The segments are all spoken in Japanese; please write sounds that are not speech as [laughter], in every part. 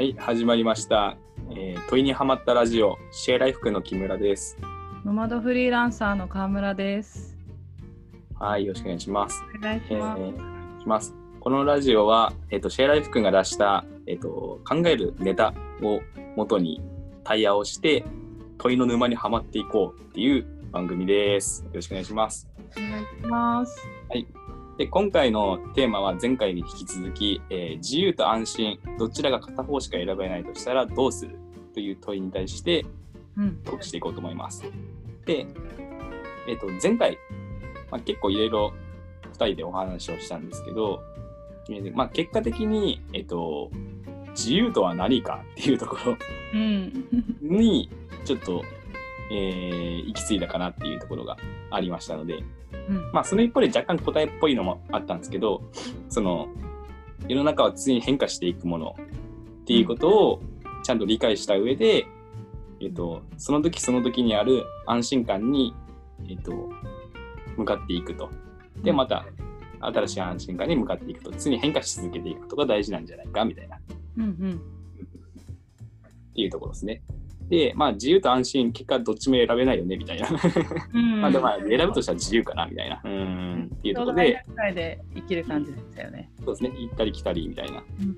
はい、始まりました。えー問いにはまったラジオ、シェアライフクの木村です。ノマドフリーランサーの川村です。はい、よろしくお願いします。お願いしえーます。お願いしますこのラジオは、えっとシェアライフクが出した、えっと考えるネタを元に対話をして問いの沼にはまっていこうっていう番組です。よろしくお願いします。お願いします。で今回のテーマは前回に引き続き、えー自由と安心どちらが片方しか選べないとしたらどうするという問いに対してうん。トークしていこうと思います。で、えっと前回、まあ、結構いろいろ2人でお話をしたんですけど、えーまあ、結果的に、えっと自由とは何かっていうところうん。にちょっと、えー行き着いたかなっていうところがありましたので、うん。まあ、その一方で若干答えっぽいのもあったんですけど、その、世の中は常に変化していくものっていうことをちゃんと理解した上で、えっと、その時その時にある安心感に、えっと、向かっていくと。で、また、新しい安心感に向かっていくと。常に変化し続けていくことが大事なんじゃないか、みたいな、っうん。うん。ていうところですね。で、まあ、自由と安心、結果どっちも選べないよね、みたいな。うん。[laughs] まあ、でもまあ選ぶとしたら自由かな、みたいな。うーん、っていうところで、で生きる感じでしたよね。そうですね、行ったり来たりみたいな。うん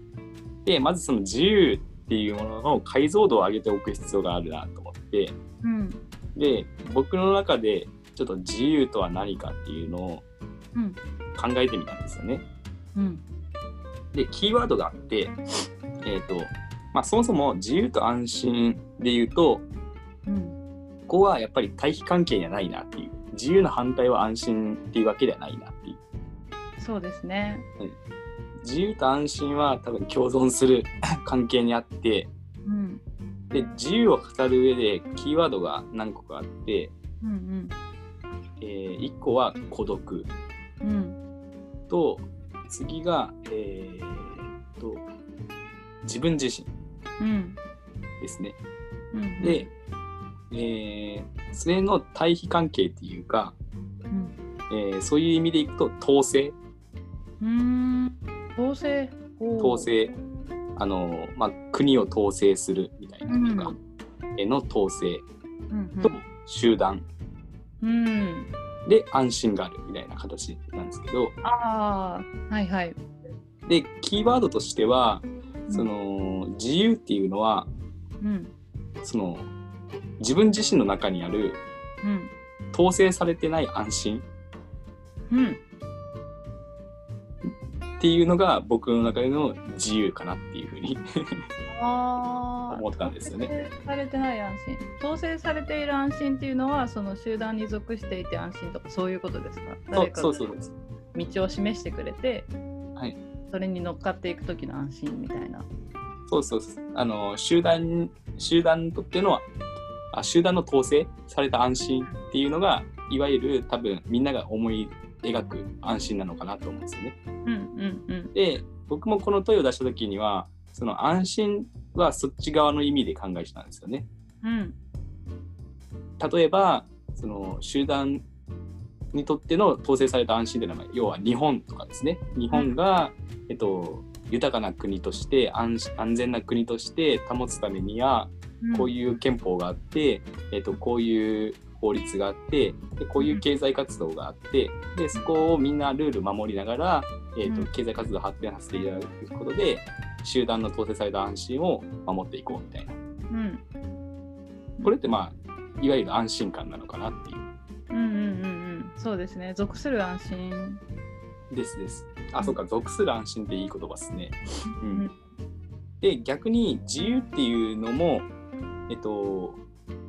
で、まずその自由っていうものの解像度を上げておく必要があるなと思って、うん。で、僕の中でちょっと自由とは何かっていうのをうん。考えてみたんですよね。うん。で、キーワードがあって、えっ、と、まあそもそも自由と安心で言うと、うん。ここはやっぱり対比関係にはないなっていう。自由の反対は安心っていうわけではないなっていう。そうですね。自由と安心は多分共存する [laughs] 関係にあって、うん。で自由を語る上でキーワードが何個かあって、うん。え1個は孤独うん。うん。と次が、えー、と自分自身うん。ですね。うん。で、えーそれの対比関係っていうか、うん。えーそういう意味でいくと統制うん。統制？統。制あの、まあ、国を統制するみたいなのとか、えの統制うん。と集団うん。で安心があるみたいな形なんですけどああ。はいはい。でキーワードとしてはその自由っていうのはうん。その自分自身の中にあるうん。統制されてない安心うん。っていうのが僕の中での自由かなっていうふうにああ。思ったんですよね。統制されてない安心。統制されている安心っていうのは、その集団に属していて安心とか、そういうことですか？そうそうそうです。道を示してくれて、はい、それに乗っかっていく時の安心みたいな。そうそうそうあの集団集団にとってのあ集団の統制された安心っていうのがいわゆる多分みんなが思い描く安心なのかなと思うんですよね。うんうんうん。で僕もこの問いを出した時にはその安心はそっち側の意味で考えてたんですよね。うん例えばその集団にとっての統制された安心というのは要は日本とかですね。日本が、えっと、豊かな国として安安全な国として保つためにはうん。こういう憲法があって、えっと、こういう法律があってでこういう経済活動があってでそこをみんなルール守りながら、えっとうん。経済活動を発展させていただくことで集団の統制された安心を守っていこうみたいな。うん。これってまあいわゆる安心感なのかなっていう。うんうんうんうん。そうですね。属する安心。ですです。あ、そうか、属する安心っていい言葉ですね。[laughs] ううんん、で、逆に自由っていうのも、えっと、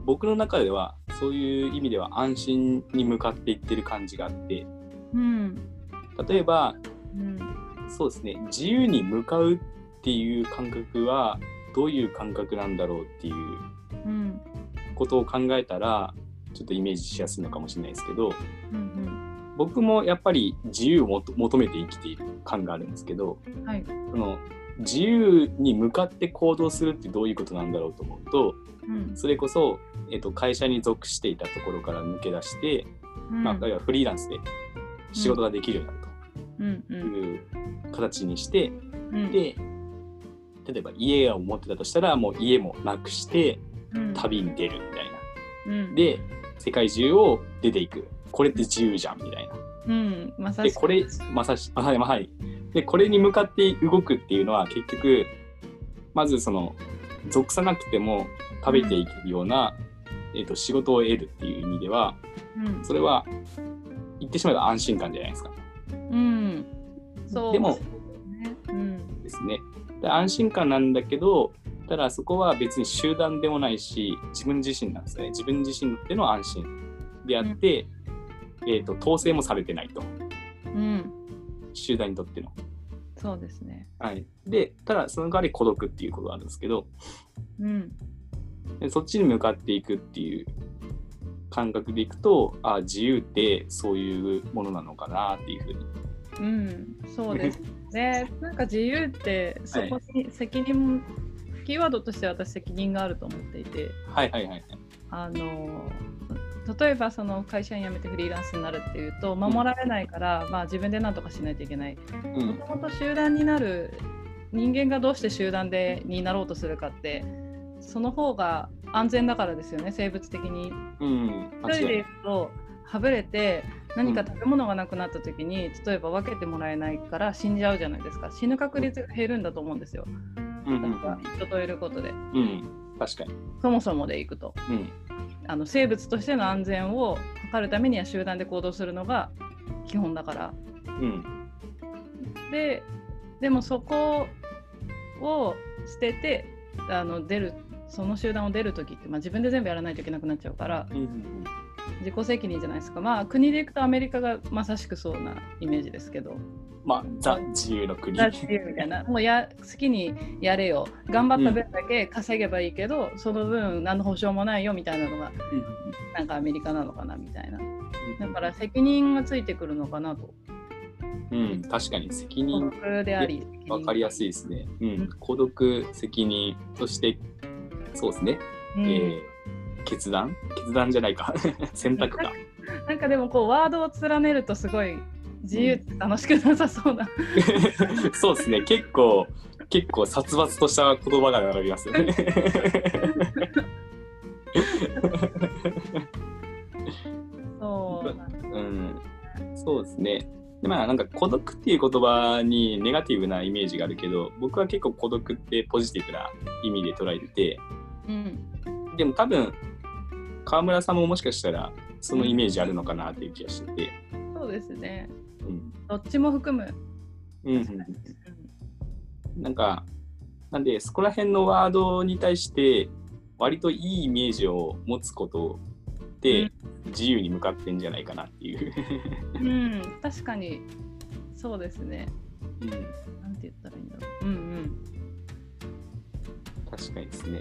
僕の中ではそういう意味では安心に向かっていってる感じがあって、うん例えば、うんそうですね、自由に向かうっていう感覚はどういう感覚なんだろうっていううんことを考えたら、ちょっとイメージしやすいのかもしれないですけど、うん僕もやっぱり自由を求めて生きている感があるんですけど、うん。はい。その自由に向かって行動するってどういうことなんだろうと思うとうんそれこそ、えっと会社に属していたところから抜け出して、うんまあ、要はフリーランスで仕事ができるようになるうんうとんいう形にして、うんで例えば家を持ってたとしたらもう家もなくしてうん旅に出るみたいな。うん、で世界中を出ていく。これって自由じゃんみたいな。うん、まさしく。でこれまさしあはいはい。でこれに向かって動くっていうのは結局まずその属さなくても食べていけるような、えー、と仕事を得るっていう意味ではうん、それは言ってしまえば安心感じゃないですか。うん、そう。でもね、うん、ですね。で安心感なんだけどただそこは別に集団でもないし自分自身なんですよね。自分自身ってのは安心であって、えー、と統制もされてないとうん、集団にとっての。そうですね。はい、でただその代わり孤独っていうことがあるんですけどうん、でそっちに向かっていくっていう感覚でいくとあ自由ってそういうものなのかなっていうふうに。うん、そうですね。[laughs] なんか自由ってそこに責任、キーワードとして私責任があると思っていて、はいはいはいはい。あの例えばその会社員辞めてフリーランスになるっていうと守られないから、まあ自分で何とかしないといけない。うん。もともと集団になる人間がどうして集団でになろうとするかってその方が安全だからですよね生物的に。うん、一人でい間違いない。るとはぶれて何か食べ物がなくなった時に、例えば分けてもらえないから死んじゃうじゃないですか。死ぬ確率が減るんだと思うんですよ、うんから人といることで。うんうん、確かに。そもそもでいくと。うん。あの生物としての安全を図るためには集団で行動するのが基本だから。うん。ででもそこを捨ててあの出るその集団を出る時って、まあ、自分で全部やらないといけなくなっちゃうからうんうん自己責任じゃないですか。まあ国でいくとアメリカがまさしくそうなイメージですけどまあ、ザ自由の国。だっていうみたいな。もうや好きにやれよ。頑張った分だけ稼げばいいけど、その分何の保証もないよみたいなのがうん。なんかアメリカなのかなみたいな。だうん。から責任がついてくるのかなと。うん、確かに責孤任独でありわかりやすいい、ですね。うん、孤独、責任、そして、そうですね、うん。えー決断？決断じゃないか。[laughs] 選択か。[laughs] なんかでもこうワードを連ねるとすごい自由って楽しくなさそうな、[laughs] そうですね、結構、結構殺伐とした言葉が並びますよね。[laughs] そううん、そうですね。でまあなんか孤独っていう言葉にネガティブなイメージがあるけど僕は結構孤独ってポジティブな意味で捉えててうん。でも多分川村さんももしかしたらそのイメージあるのかなっていう気がしてて、そうですね。うん。どっちも含む、うんうんなんかなんでそこら辺のワードに対して割といいイメージを持つことで自由に向かってんじゃないかなっていう。うんうん、確かに。そうですね。うん。なんて言ったらいいんだろう。うんうん。確かにですね。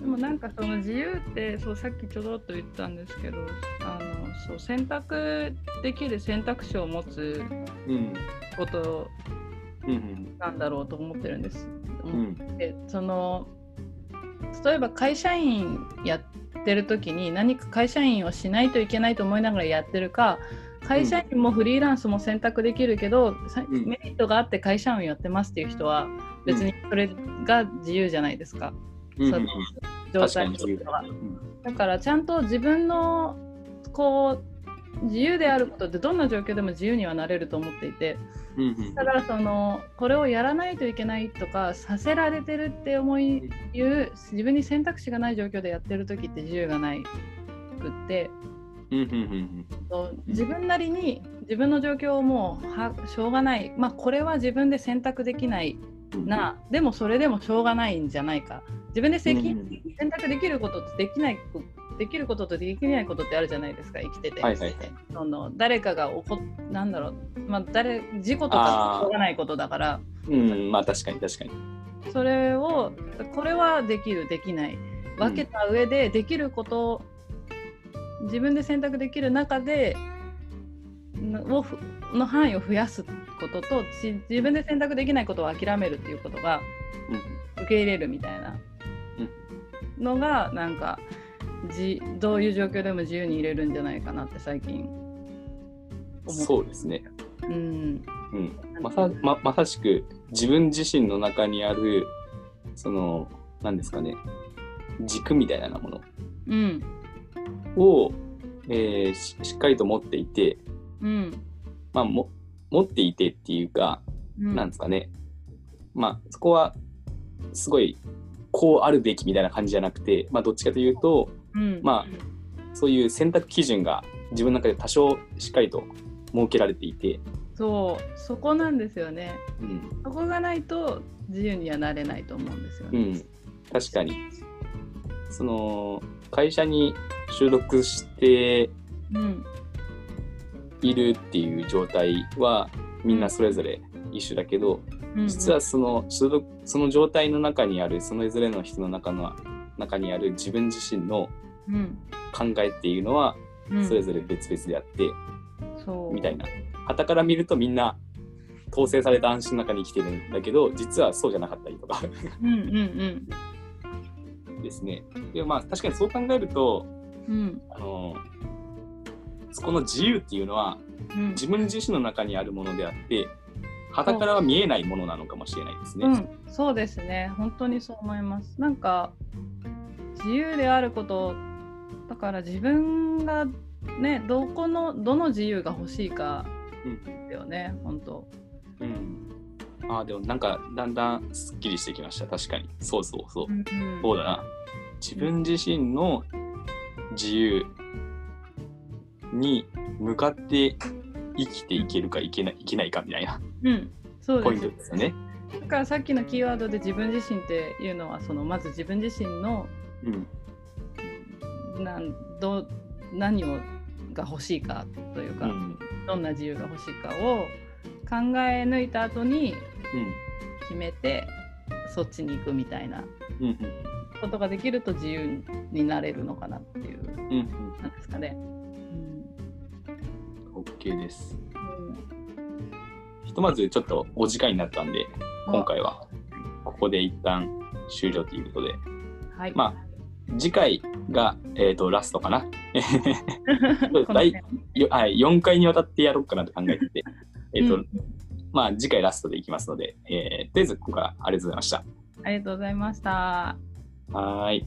でもなんかその自由ってそうさっきちょろっと言ったんですけどあのそう選択できる選択肢を持つうん。ことうんなんだろうと思ってるんです。うん。うん。でその例えば会社員やってる時に何か会社員をしないといけないと思いながらやってるか会社員もフリーランスも選択できるけど、さうんメリットがあって会社員をやってますっていう人は別にそれが自由じゃないですか、うんその状態。としてはうんだからちゃんと自分のこう自由であることってどんな状況でも自由にはなれると思っていてうんうんだからそのこれをやらないといけないとかさせられてるって思いいう自分に選択肢がない状況でやってる時って自由がないくって自分なりに自分の状況をもうはしょうがない。まあこれは自分で選択できないうん。なでもそれでもしょうがないんじゃないか。自分で責任うん選択できることとできないこできることとできないことってあるじゃないですか生きてて、はいはい誰かが起こなんだろう、まあ、誰事故とかしょうがないことだから。うん、まあ確かに確かに。それをこれはできるできない。分けた上でできること、自分で選択できる中でのをふの範囲を増やすこととし自分で選択できないことを諦めるっていうことが受け入れるみたいなのがなんかじどういう状況でも自由に入れるんじゃないかなって最近。うん、そうですね。うん。うん、まさままさしく自分自身の中にあるその、なんですかね、軸みたいなもの。うん。を、えーししっかりと持っていて、うん。まあ、も持っていてっていうか、うん。なんですかね、まあ、そこはすごいこうあるべきみたいな感じじゃなくて、まあ、どっちかというと、うん。まそういう選択基準が自分の中で多少しっかりと設けられていて、そう。そこなんですよね。うん。そこがないと自由にはなれないと思うんですよね、うん、確かに。その会社に収録してうん。いるっていう状態はみんなそれぞれ一緒だけど、うん実はその所属その状態の中にあるそれぞれの人の中の中にある自分自身のうん。考えっていうのはうん。それぞれ別々であって、そう。みたいな。傍から見るとみんな統制された安心の中に生きてるんだけど実はそうじゃなかったりとか。うんうんですね。でまあ確かにそう考えるとうんうん。あのそこの自由っていうのはうん。自分自身の中にあるものであって傍からは見えないものなのかもしれないですね。うん、そうですね。本当にそう思います。なんか自由であることだから自分がねどこのどの自由が欲しいかうんですよね。本当。うん、ああでもなんかだんだんすっきりしてきました。確かに。そうそうそう、うん。そうだな。自分自身の自由に向かって生きていけるかいけないいけないかみたいな。うん。そうポイントですよね。だからさっきのキーワードで自分自身っていうのはそのまず自分自身のうん。なんど何をが欲しいかというか、うん。どんな自由が欲しいかを考え抜いた後に決めてそっちに行くみたいなうんうん。ことができると自由になれるのかなっていううんうん。なんですかね。うん OK です。うんひとまずちょっとお時間になったんで今回はここで一旦終了ということではい、まあ次回が、えー、とラストかな。[laughs] 第はい、4回にわたってやろうかなと考えてて、[laughs] えっと、うんまあ次回ラストでいきますので、えー、とりあえず今回はありがとうございました。ありがとうございました。はーい。